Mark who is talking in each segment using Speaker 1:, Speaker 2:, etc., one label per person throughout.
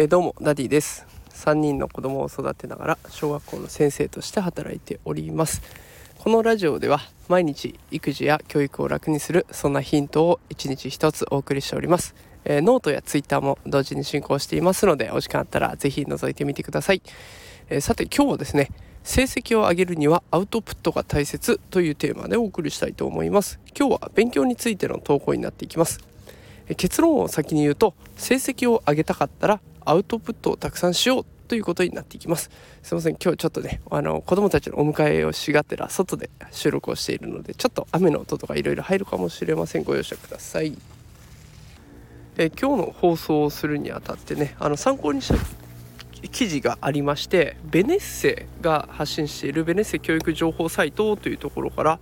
Speaker 1: えー、どうもダディです。3人の子供を育てながら小学校の先生として働いております。このラジオでは毎日育児や教育を楽にするそんなヒントを1日1つお送りしております、えー、ノートやツイッターも同時に進行していますのでお時間あったら是非覗いてみてください、えー、さて今日はですね成績を上げるにはアウトプットが大切というテーマでお送りしたいと思います。今日は勉強についての投稿になっていきます。結論を先に言うと成績を上げたかったらアウトプットをたくさんしようということになっていきます。すいません。今日ちょっとねあの子供たちのお迎えをしがてら外で収録をしているのでちょっと雨の音とかいろいろ入るかもしれません。ご容赦ください。え今日の放送をするにあたってねあの参考にした記事がありましてベネッセが発信しているベネッセ教育情報サイトというところから、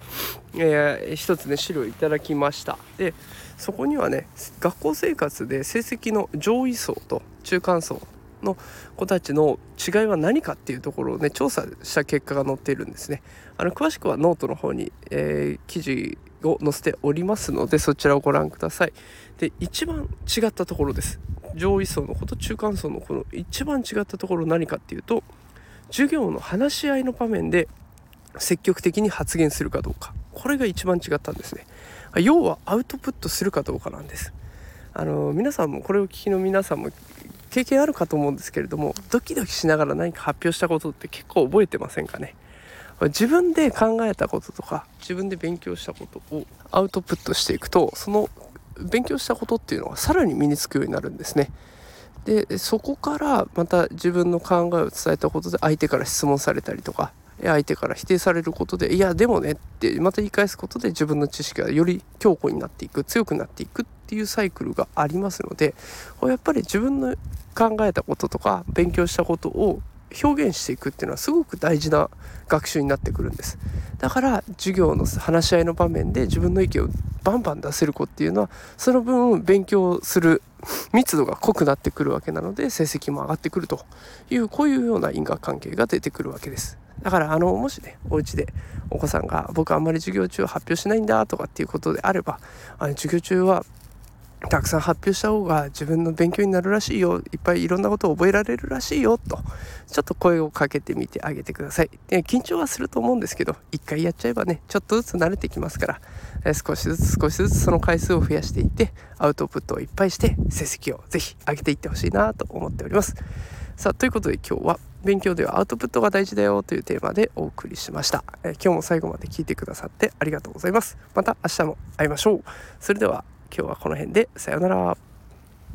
Speaker 1: えー、一つね資料をいただきました。でそこにはね学校生活で成績の上位層と中間層の子たちの違いは何かっていうところをね調査した結果が載っているんですね。あの詳しくはノートの方に、えー、記事を載せておりますのでそちらをご覧ください。で一番違ったところです。上位層の子と中間層の子の一番違ったところ何かっていうと授業の話し合いの場面で積極的に発言するかどうか。これが一番違ったんですね。要はアウトプットするかどうかなんです。あの皆さんもこれを聞きの皆さんも経験あるかと思うんですけれどもドキドキしながら何か発表したことって結構覚えてませんかね。自分で考えたこととか自分で勉強したことをアウトプットしていくとその勉強したことっていうのはさらに身につくようになるんですね。でそこからまた自分の考えを伝えたことで相手から質問されたりとか相手から否定されることでいやでもねってまた言い返すことで自分の知識がより強固になっていく強くなっていくっていうサイクルがありますのでやっぱり自分の考えたこととか勉強したことを表現していくっていうのはすごく大事な学習になってくるんです。だから授業の話し合いの場面で自分の意見をバンバン出せる子っていうのはその分勉強する密度が濃くなってくるわけなので成績も上がってくるというこういうような因果関係が出てくるわけです。だからあのもしねお家でお子さんが僕あんまり授業中は発表しないんだとかっていうことであればあの授業中はたくさん発表した方が自分の勉強になるらしいよ。いっぱいいろんなことを覚えられるらしいよと。ちょっと声をかけてみてあげてください。で緊張はすると思うんですけど一回やっちゃえばねちょっとずつ慣れてきますからえ少しずつ少しずつその回数を増やしていってアウトプットをいっぱいして成績をぜひ上げていってほしいなと思っております。さあということで今日は勉強ではアウトプットが大事だよというテーマでお送りしました、え今日も最後まで聞いてくださってありがとうございます。また明日も会いましょう。それでは今日はこの辺でさようなら。